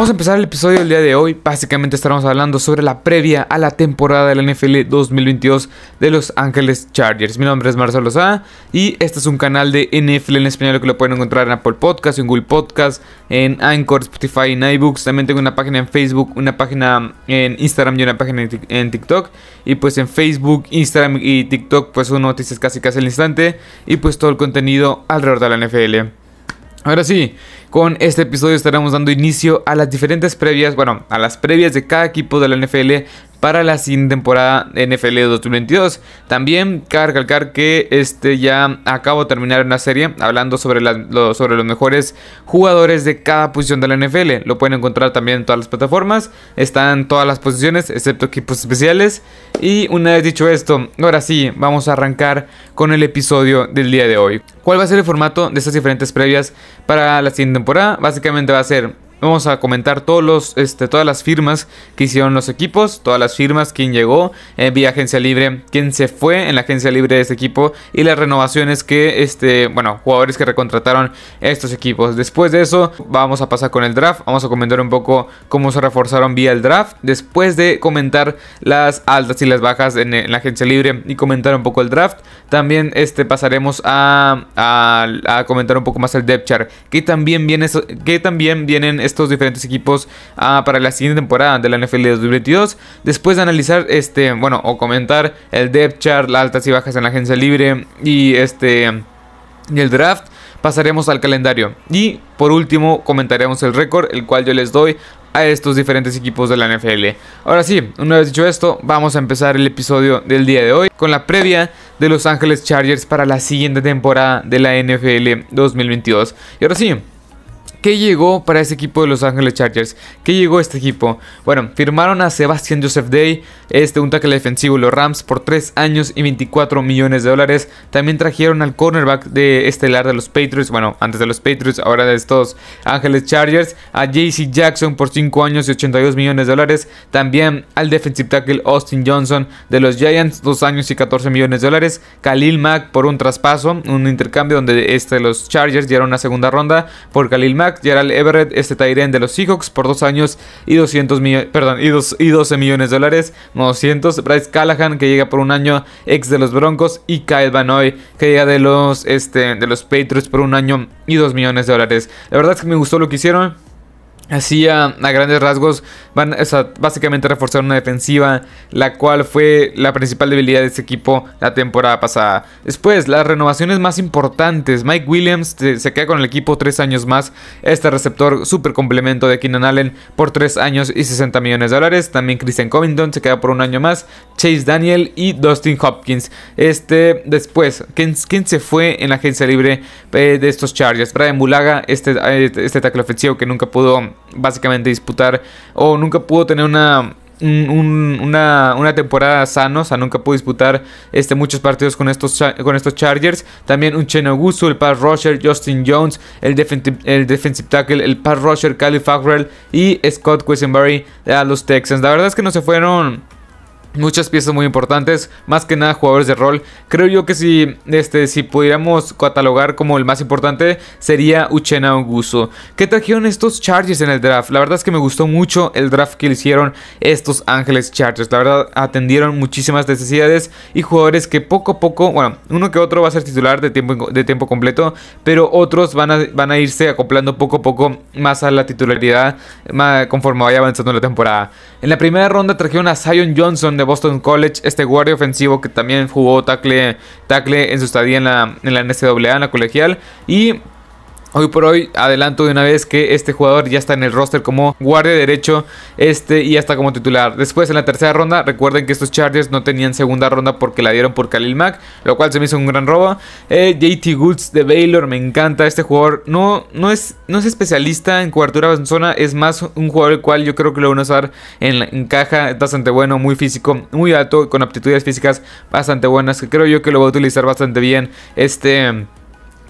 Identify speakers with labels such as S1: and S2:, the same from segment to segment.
S1: Vamos a empezar el episodio del día de hoy. Básicamente estaremos hablando sobre la previa a la temporada de la NFL 2022 de Los Ángeles Chargers. Mi nombre es Marcelo Sá y este es un canal de NFL en español que lo pueden encontrar en Apple Podcast, en Google Podcast, en Anchor, Spotify, en iBooks. También tengo una página en Facebook, una página en Instagram y una página en TikTok. Y pues en Facebook, Instagram y TikTok pues son noticias casi casi al instante y pues todo el contenido alrededor de la NFL. Ahora sí, con este episodio estaremos dando inicio a las diferentes previas, bueno, a las previas de cada equipo de la NFL para la siguiente temporada NFL 2022. También cabe recalcar que este ya acabo de terminar una serie hablando sobre, los mejores jugadores de cada posición de la NFL. Lo pueden encontrar también en todas las plataformas. Están todas las posiciones, excepto equipos especiales. Y una vez dicho esto, ahora sí, vamos a arrancar con el episodio del día de hoy. ¿Cuál va a ser el formato de estas diferentes previas para la siguiente temporada? Básicamente va a ser Vamos a comentar todos los, este, todas las firmas que hicieron los equipos, todas las firmas, quién llegó eh, vía agencia libre, quién se fue en la agencia libre de este equipo y las renovaciones que, este, bueno, jugadores que recontrataron estos equipos. Después de eso, vamos a pasar con el draft. Vamos a comentar un poco cómo se reforzaron vía el draft. Después de comentar las altas y las bajas en, la agencia libre y comentar un poco el draft, también este, pasaremos a, a, comentar un poco más el depth chart, que también, viene, que también vienen estos diferentes equipos ah, para la siguiente temporada de la NFL 2022. Después de analizar este, bueno, o comentar el depth chart, las altas y bajas en la agencia libre y este y el draft, pasaremos al calendario. Y por último comentaremos el récord, el cual yo les doy a estos diferentes equipos de la NFL. Ahora sí, una vez dicho esto, vamos a empezar el episodio del día de hoy con la previa de Los Ángeles Chargers para la siguiente temporada de la NFL 2022. Y ahora sí, ¿Qué llegó para ese equipo de Los Ángeles Chargers? ¿Qué llegó este equipo? Bueno, firmaron a Sebastian Joseph Day, este un tackle defensivo los Rams por 3 años y 24 millones de dólares. También trajeron al cornerback de estelar de los Patriots, bueno, antes de los Patriots, ahora de estos Ángeles Chargers, a JC Jackson por 5 años y 82 millones de dólares. También al defensive tackle Austin Johnson de los Giants, 2 años y 14 millones de dólares. Khalil Mack por un traspaso, un intercambio donde este, los Chargers dieron una segunda ronda por Khalil Mack Gerald Everett, este Tyren de los Seahawks por 2 años y 200 millones, perdón, y, y 12 millones de dólares, no 200. Bryce Callahan que llega por un año, ex de los Broncos y Kyle Banoy que llega de los, este, de los Patriots por un año y 2 millones de dólares. La verdad es que me gustó lo que hicieron. Así a, grandes rasgos van básicamente a reforzar una defensiva, la cual fue la principal debilidad de este equipo la temporada pasada. Después, las renovaciones más importantes. Mike Williams se, queda con el equipo tres años más. Este receptor super complemento de Keenan Allen por tres años y 60 millones de dólares. También Christian Covington se queda por un año más. Chase Daniel y Dustin Hopkins. Este, después, ¿quién, se fue en la agencia libre eh, de estos Chargers? Brian Bulaga, este, este tackle ofensivo que nunca pudo básicamente disputar o nunca pudo tener una, una, una, temporada sano, o sea, nunca pudo disputar este, muchos partidos con estos, con estos Chargers. También un Chenogusu, el pass rusher, Justin Jones, el, defensive, el defensive tackle, el pass rusher, Cali Farrell y Scott Quisenberry a los Texans. La verdad es que no se fueron Muchas piezas muy importantes, más que nada jugadores de rol. Creo yo que si, este, si pudiéramos catalogar como el más importante sería Uchena Onguso. ¿Qué trajeron estos Chargers en el draft? La verdad es que me gustó mucho el draft que le hicieron estos Ángeles Chargers. La verdad atendieron muchísimas necesidades y jugadores que poco a poco, bueno, uno que otro va a ser titular de tiempo, de tiempo completo, pero otros van a, van a irse acoplando poco a poco más a la titularidad conforme vaya avanzando la temporada. En la primera ronda trajeron a Zion Johnson de Boston College, este guardia ofensivo que también jugó tackle, tackle en su estadía en la, en la NCAA, en la colegial. Y Hoy por hoy adelanto de una vez que este jugador ya está en el roster como guardia derecho este y ya está como titular. Después en la tercera ronda, recuerden que estos Chargers no tenían segunda ronda porque la dieron por Khalil Mack, lo cual se me hizo un gran robo. Eh, JT Goods de Baylor, me encanta este jugador. No, no, es, no es especialista en cobertura en zona, es más un jugador el cual yo creo que lo van a usar en, en caja, es bastante bueno, muy físico, muy alto, con aptitudes físicas bastante buenas, que creo yo que lo va a utilizar bastante bien este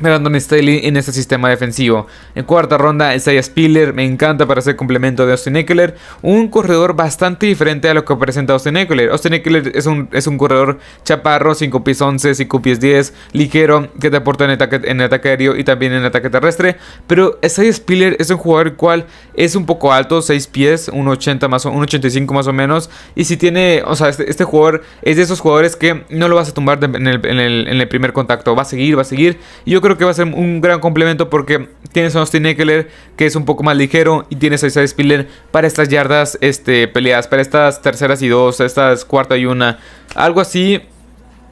S1: Brandon Staley en este sistema defensivo. En cuarta ronda, Isaiah Spiller me encanta para ser complemento de Austin Eckler. Un corredor bastante diferente a lo que presenta Austin Eckler. Austin Eckler es un, es un corredor chaparro, 5 pies 11, 5 pies 10, ligero, que te aporta en ataque, en ataque aéreo y también en ataque terrestre. Pero Isaiah Spiller es un jugador cual es un poco alto, 6 pies, 1,80 más o 1,85 más o menos. Y si tiene, o sea, este, este, jugador es de esos jugadores que no lo vas a tumbar en, el, en, el, en el primer contacto. Va a seguir, va a seguir. Y yo creo que va a ser un gran complemento porque tienes a Austin Eckler que es un poco más ligero y tienes a Isaiah Spiller para estas yardas este, peleadas, para estas terceras y dos, estas cuarta y una, algo así.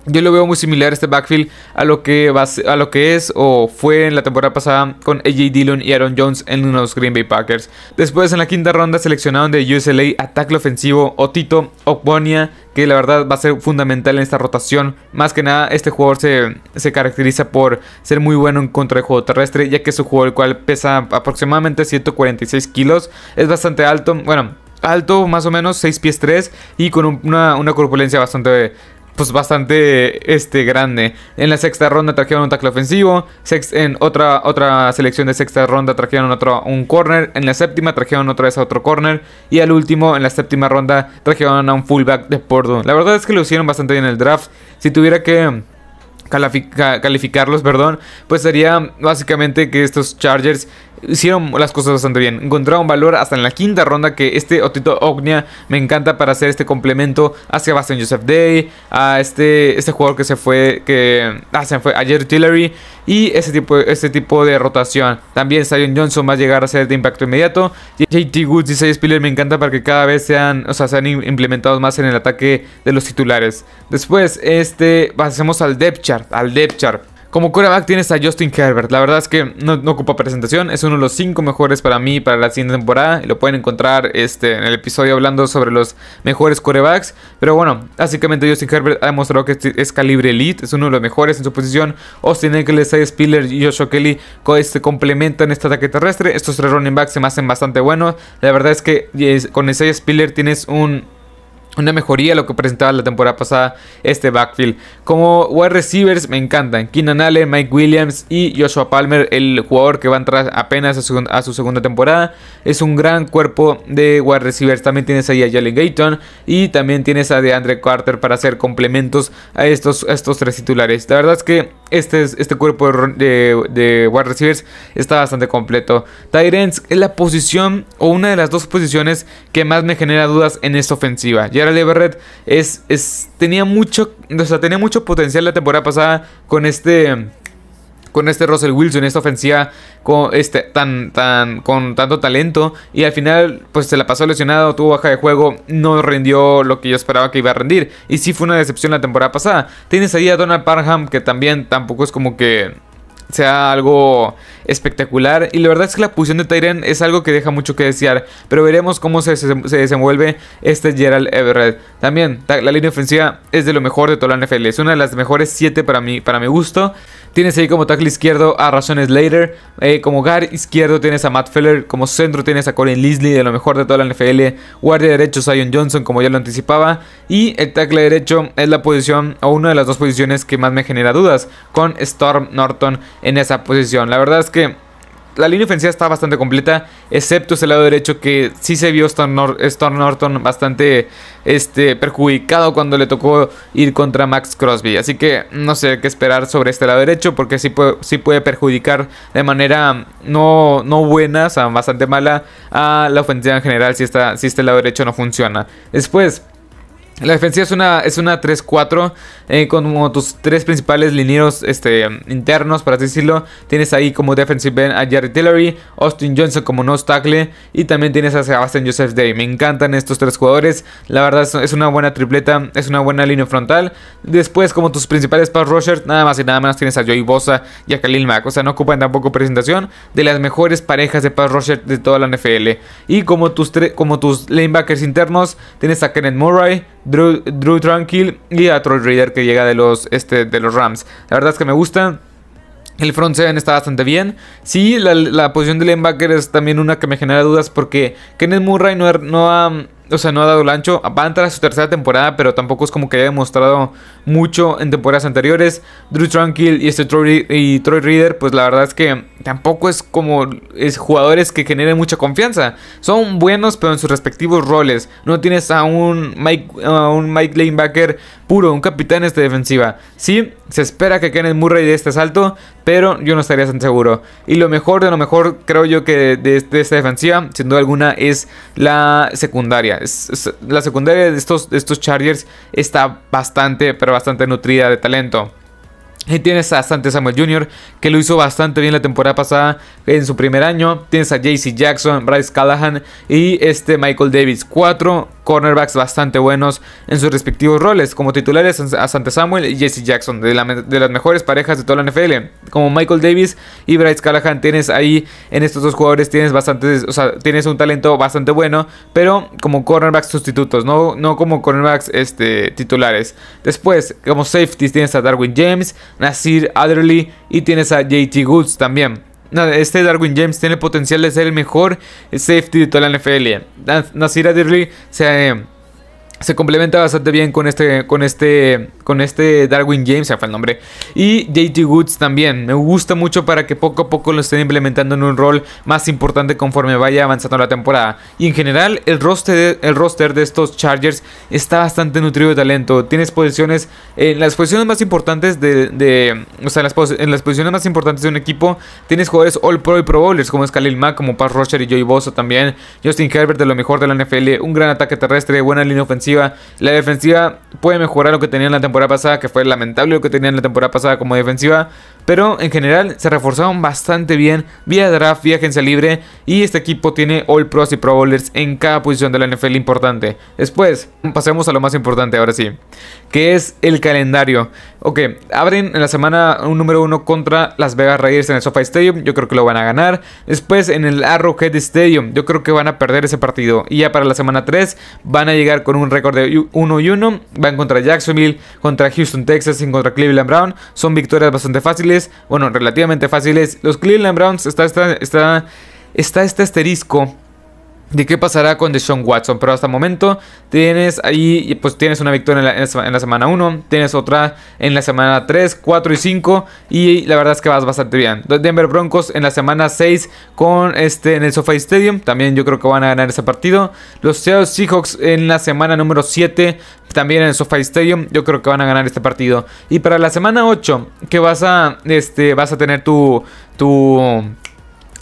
S1: Yo lo veo muy similar este backfield a lo que va, a lo que es o fue en la temporada pasada con AJ Dillon y Aaron Jones en los Green Bay Packers. Después en la quinta ronda seleccionaron de USLA ataque ofensivo Otito Okbonia, que la verdad va a ser fundamental en esta rotación. Más que nada este jugador se, se caracteriza por ser muy bueno en contra de juego terrestre, ya que es un jugador el cual pesa aproximadamente 146 kilos. Es bastante alto, bueno, alto más o menos 6 pies 3 y con una, una corpulencia bastante pues bastante este, grande. En la sexta ronda trajeron un tackle ofensivo. en otra, otra selección de sexta ronda trajeron otro, un corner. En la séptima trajeron otra vez a otro corner. Y al último, en la séptima ronda, trajeron a un fullback de Porto. La verdad es que lo hicieron bastante bien en el draft. Si tuviera que calificarlos, perdón, pues sería básicamente que estos Chargers hicieron las cosas bastante bien. Encontraron valor hasta en la quinta ronda que este Otito Ognia me encanta para hacer este complemento hacia Bastian Joseph Day, a este, este jugador que se fue, que ah, se ayer Tillery y ese tipo, ese tipo de rotación. También Zion Johnson va a llegar a ser de impacto inmediato. JT Woods y Say Spiller me encanta para que cada vez sean, o sea, sean implementados más en el ataque de los titulares. Después, este, pasemos al depth chart, al depth chart. Como quarterback tienes a Justin Herbert. La verdad es que no, ocupa presentación. Es uno de los cinco mejores para mí para la siguiente temporada. Y lo pueden encontrar este, en el episodio hablando sobre los mejores quarterbacks. Pero bueno, básicamente Justin Herbert ha demostrado que es calibre elite. Es uno de los mejores en su posición. Austin Eckler, Isaiah Spiller y Joshua Kelly este, complementan este ataque terrestre. Estos tres running backs se me hacen bastante buenos. La verdad es que con Isaiah Spiller tienes un una mejoría a lo que presentaba la temporada pasada este backfield. Como wide receivers me encantan. Keenan Allen, Mike Williams y Joshua Palmer, el jugador que va a entrar apenas a su, segunda temporada. Es un gran cuerpo de wide receivers. También tienes ahí a Jalen Gayton y también tienes a DeAndre Carter para hacer complementos a estos, estos tres titulares. La verdad es que este, este cuerpo de, de, wide receivers está bastante completo. Tyrants es la posición o una de las dos posiciones que más me genera dudas en esta ofensiva. Gerald Everett es, es, tenía, mucho, o sea, tenía mucho potencial la temporada pasada con este con este Russell Wilson, esta ofensiva con, este, tan, tan, con tanto talento. Y al final, pues se la pasó lesionado, tuvo baja de juego, no rindió lo que yo esperaba que iba a rendir. Y sí fue una decepción la temporada pasada. Tienes ahí a Donald Parham, que también tampoco es como que sea algo espectacular. Y la verdad es que la posición de Tyren es algo que deja mucho que desear. Pero veremos cómo se, se, desenvuelve este Gerald Everett. También la línea ofensiva es de lo mejor de toda la NFL. Es una de las mejores 7 para mí, para mi gusto. Tienes ahí como tackle izquierdo a Rashawn Slater. Eh, como guard izquierdo tienes a Matt Feller. Como centro tienes a Colin Leslie, de lo mejor de toda la NFL. Guardia derecho Zion Johnson, como ya lo anticipaba. Y el tackle derecho es la posición, o una de las dos posiciones que más me genera dudas. Con Storm Norton en esa posición. La verdad es que la línea ofensiva está bastante completa, excepto ese lado derecho que sí se vio Storm, Norton bastante este, perjudicado cuando le tocó ir contra Max Crosby. Así que no sé qué esperar sobre este lado derecho porque sí puede, sí puede perjudicar de manera no, no buena, o sea, bastante mala a la ofensiva en general si, está, si este lado derecho no funciona. Después... La defensiva es una, es una 3-4 eh, con tus tres principales linieros este, internos, por así decirlo. Tienes ahí como defensive end a Jerry Tillery, Austin Johnson como nose tackle y también tienes a Sebastian Joseph Day. Me encantan estos tres jugadores. La verdad es, una buena tripleta, es una buena línea frontal. Después como tus principales pass rushers, nada más y nada menos tienes a Joey Bosa y a Khalil Mack. O sea, no ocupan tampoco presentación de las mejores parejas de pass rushers de toda la NFL. Y como tus, como tus lanebackers internos, tienes a Kenneth Murray, Drew, Drew Tranquil y a Troy Reader que llega de los, este, de los Rams. La verdad es que me gusta. El front seven está bastante bien. Sí, la, posición de linebacker es también una que me genera dudas porque Kenneth Murray no, no ha o sea, no ha dado el ancho. A entrar a su tercera temporada, pero tampoco es como que haya demostrado mucho en temporadas anteriores. Drew Tranquil y este Troy, y Troy Reader, pues la verdad es que tampoco es como es jugadores que generen mucha confianza. Son buenos, pero en sus respectivos roles. No tienes a un Mike, a un Mike Lanebacker puro, un capitán esta defensiva. Sí, se espera que Kenneth Murray de este salto, pero yo no estaría tan seguro. Y lo mejor de lo mejor, creo yo que de, esta defensiva, sin duda alguna, es la secundaria. la secundaria de estos, de estos Chargers está bastante, pero bastante nutrida de talento. Y tienes a Sante Samuel Jr., que lo hizo bastante bien la temporada pasada en su primer año. Tienes a JC Jackson, Bryce Callahan y este Michael Davis. Cuatro cornerbacks bastante buenos en sus respectivos roles. Como titulares a Sante Samuel y JC Jackson, de, las mejores parejas de toda la NFL. Como Michael Davis y Bryce Callahan, tienes ahí en estos dos jugadores, tienes bastantes, o sea, tienes un talento bastante bueno, pero como cornerbacks sustitutos, no, no como cornerbacks este, titulares. Después, como safeties, tienes a Darwin James. Nasir Adderley y tienes a JT Goods también. Este Darwin James tiene el potencial de ser el mejor safety de toda la NFL. Nasir Adderley se se complementa bastante bien con este con este con este Darwin James, se fue el nombre, y JT Woods también. Me gusta mucho para que poco a poco lo estén implementando en un rol más importante conforme vaya avanzando la temporada. Y en general, el roster, el roster de estos Chargers está bastante nutrido de talento. Tienes posiciones en las posiciones más importantes de, o sea, en las, en las, posiciones más importantes de un equipo, tienes jugadores All Pro y Pro Bowlers como es Khalil Mack, como Pat Roger y Joey Bosa también, Justin Herbert de lo mejor de la NFL, un gran ataque terrestre, buena línea ofensiva la defensiva puede mejorar lo que tenía en la temporada pasada, que fue lamentable lo que tenía en la temporada pasada como defensiva. Pero en general se reforzaron bastante bien vía draft, vía agencia libre. Y este equipo tiene All Pros y Pro Bowlers en cada posición de la NFL importante. Después, pasemos a lo más importante ahora sí. Que es el calendario. Ok, abren en la semana un número uno contra Las Vegas Raiders en el SoFi Stadium. Yo creo que lo van a ganar. Después en el Arrowhead Stadium. Yo creo que van a perder ese partido. Y ya para la semana 3 van a llegar con un récord de 1 y 1. Van contra Jacksonville, contra Houston, Texas y contra Cleveland Brown. Son victorias bastante fáciles bueno, relativamente fáciles. Los Cleveland Browns está, está, está, está este asterisco de qué pasará con Deshaun Watson. Pero hasta el momento tienes ahí, pues tienes una victoria en la, semana 1, tienes otra en la semana 3, 4 y 5. Y la verdad es que vas bastante bien. Denver Broncos en la semana 6 con este en el SoFi Stadium. También yo creo que van a ganar ese partido. Los Seattle Seahawks en la semana número 7. También en el SoFi Stadium. Yo creo que van a ganar este partido. Y para la semana 8, que vas a, este, vas a tener tu, tu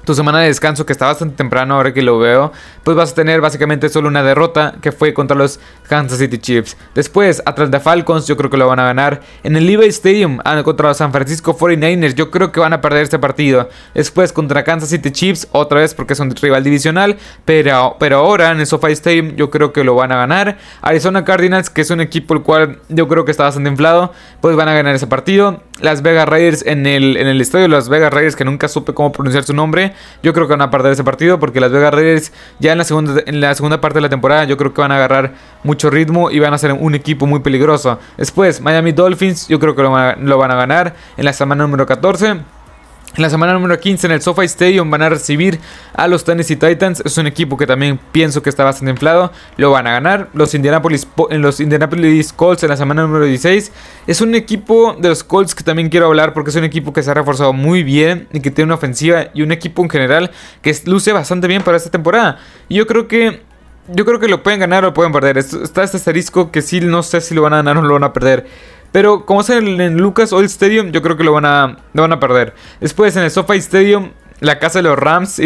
S1: tu semana de descanso, que está bastante temprano ahora que lo veo, pues vas a tener básicamente solo una derrota que fue contra los Kansas City Chiefs. Después, Atlanta Falcons, yo creo que lo van a ganar. En el Levi Stadium, ah, contra los San Francisco 49ers, yo creo que van a perder este partido. Después, contra Kansas City Chiefs, otra vez porque son rival divisional, pero, pero ahora en el SoFi Stadium, yo creo que lo van a ganar. Arizona Cardinals, que es un equipo el cual yo creo que está bastante inflado, pues van a ganar ese partido. Las Vegas Raiders en el, en el estadio de Las Vegas Raiders, que nunca supe cómo pronunciar su nombre. Yo creo que van a perder ese partido porque las Vegas Raiders ya en la segunda, en la segunda parte de la temporada yo creo que van a agarrar mucho ritmo y van a ser un equipo muy peligroso. Después, Miami Dolphins, yo creo que lo van a ganar en la semana número 14. En la semana número 15 en el SoFi Stadium van a recibir a los Tennessee Titans. Es un equipo que también pienso que está bastante inflado. Lo van a ganar. Los Indianapolis, en los Indianapolis Colts en la semana número 16. Es un equipo de los Colts que también quiero hablar porque es un equipo que se ha reforzado muy bien y que tiene una ofensiva y un equipo en general que luce bastante bien para esta temporada. Yo creo que yo creo que lo pueden ganar o lo pueden perder. Está este asterisco que sí no sé si lo van a ganar o lo van a perder. Pero como es en, Lucas Oil Stadium, yo creo que lo van a, van a perder. Después en el SoFi Stadium, la casa de los Rams y,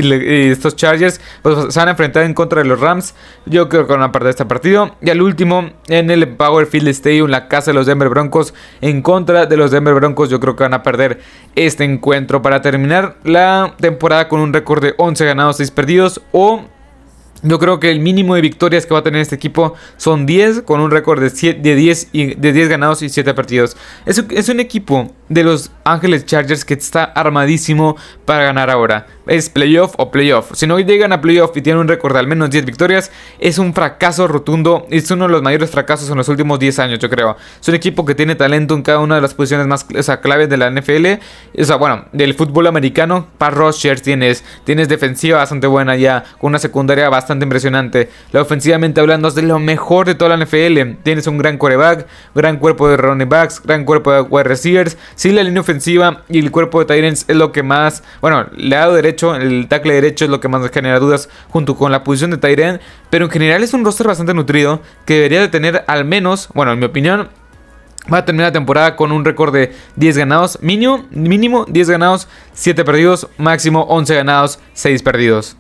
S1: estos Chargers pues, se van a enfrentar en contra de los Rams. Yo creo que van a perder este partido. Y al último, en el Powerfield Stadium, la casa de los Denver Broncos en contra de los Denver Broncos. Yo creo que van a perder este encuentro para terminar la temporada con un récord de 11 ganados, 6 perdidos o yo creo que el mínimo de victorias que va a tener este equipo son 10, con un récord de, 10, y, de 10 ganados y 7 partidos. Es, es un equipo de los Ángeles Chargers que está armadísimo para ganar ahora. Es playoff o playoff. Si no llegan a playoff y tienen un récord de al menos 10 victorias, es un fracaso rotundo. Es uno de los mayores fracasos en los últimos 10 años, yo creo. Es un equipo que tiene talento en cada una de las posiciones más claves de la NFL. O sea, bueno, del fútbol americano. Para Rochers tienes, tienes defensiva bastante buena ya, con una secundaria bastante bastante impresionante. La ofensivamente hablando es de lo mejor de toda la NFL. Tienes un gran coreback, gran cuerpo de running backs, gran cuerpo de wide receivers. Sí, la línea ofensiva y el cuerpo de Tyrants es lo que más, bueno, el lado derecho, el tackle derecho es lo que más genera dudas junto con la posición de Tyrant. Pero en general es un roster bastante nutrido que debería de tener al menos, bueno, en mi opinión, Va a terminar la temporada con un récord de 10 ganados, mínimo, mínimo 10 ganados, 7 perdidos, máximo 11 ganados, 6 perdidos.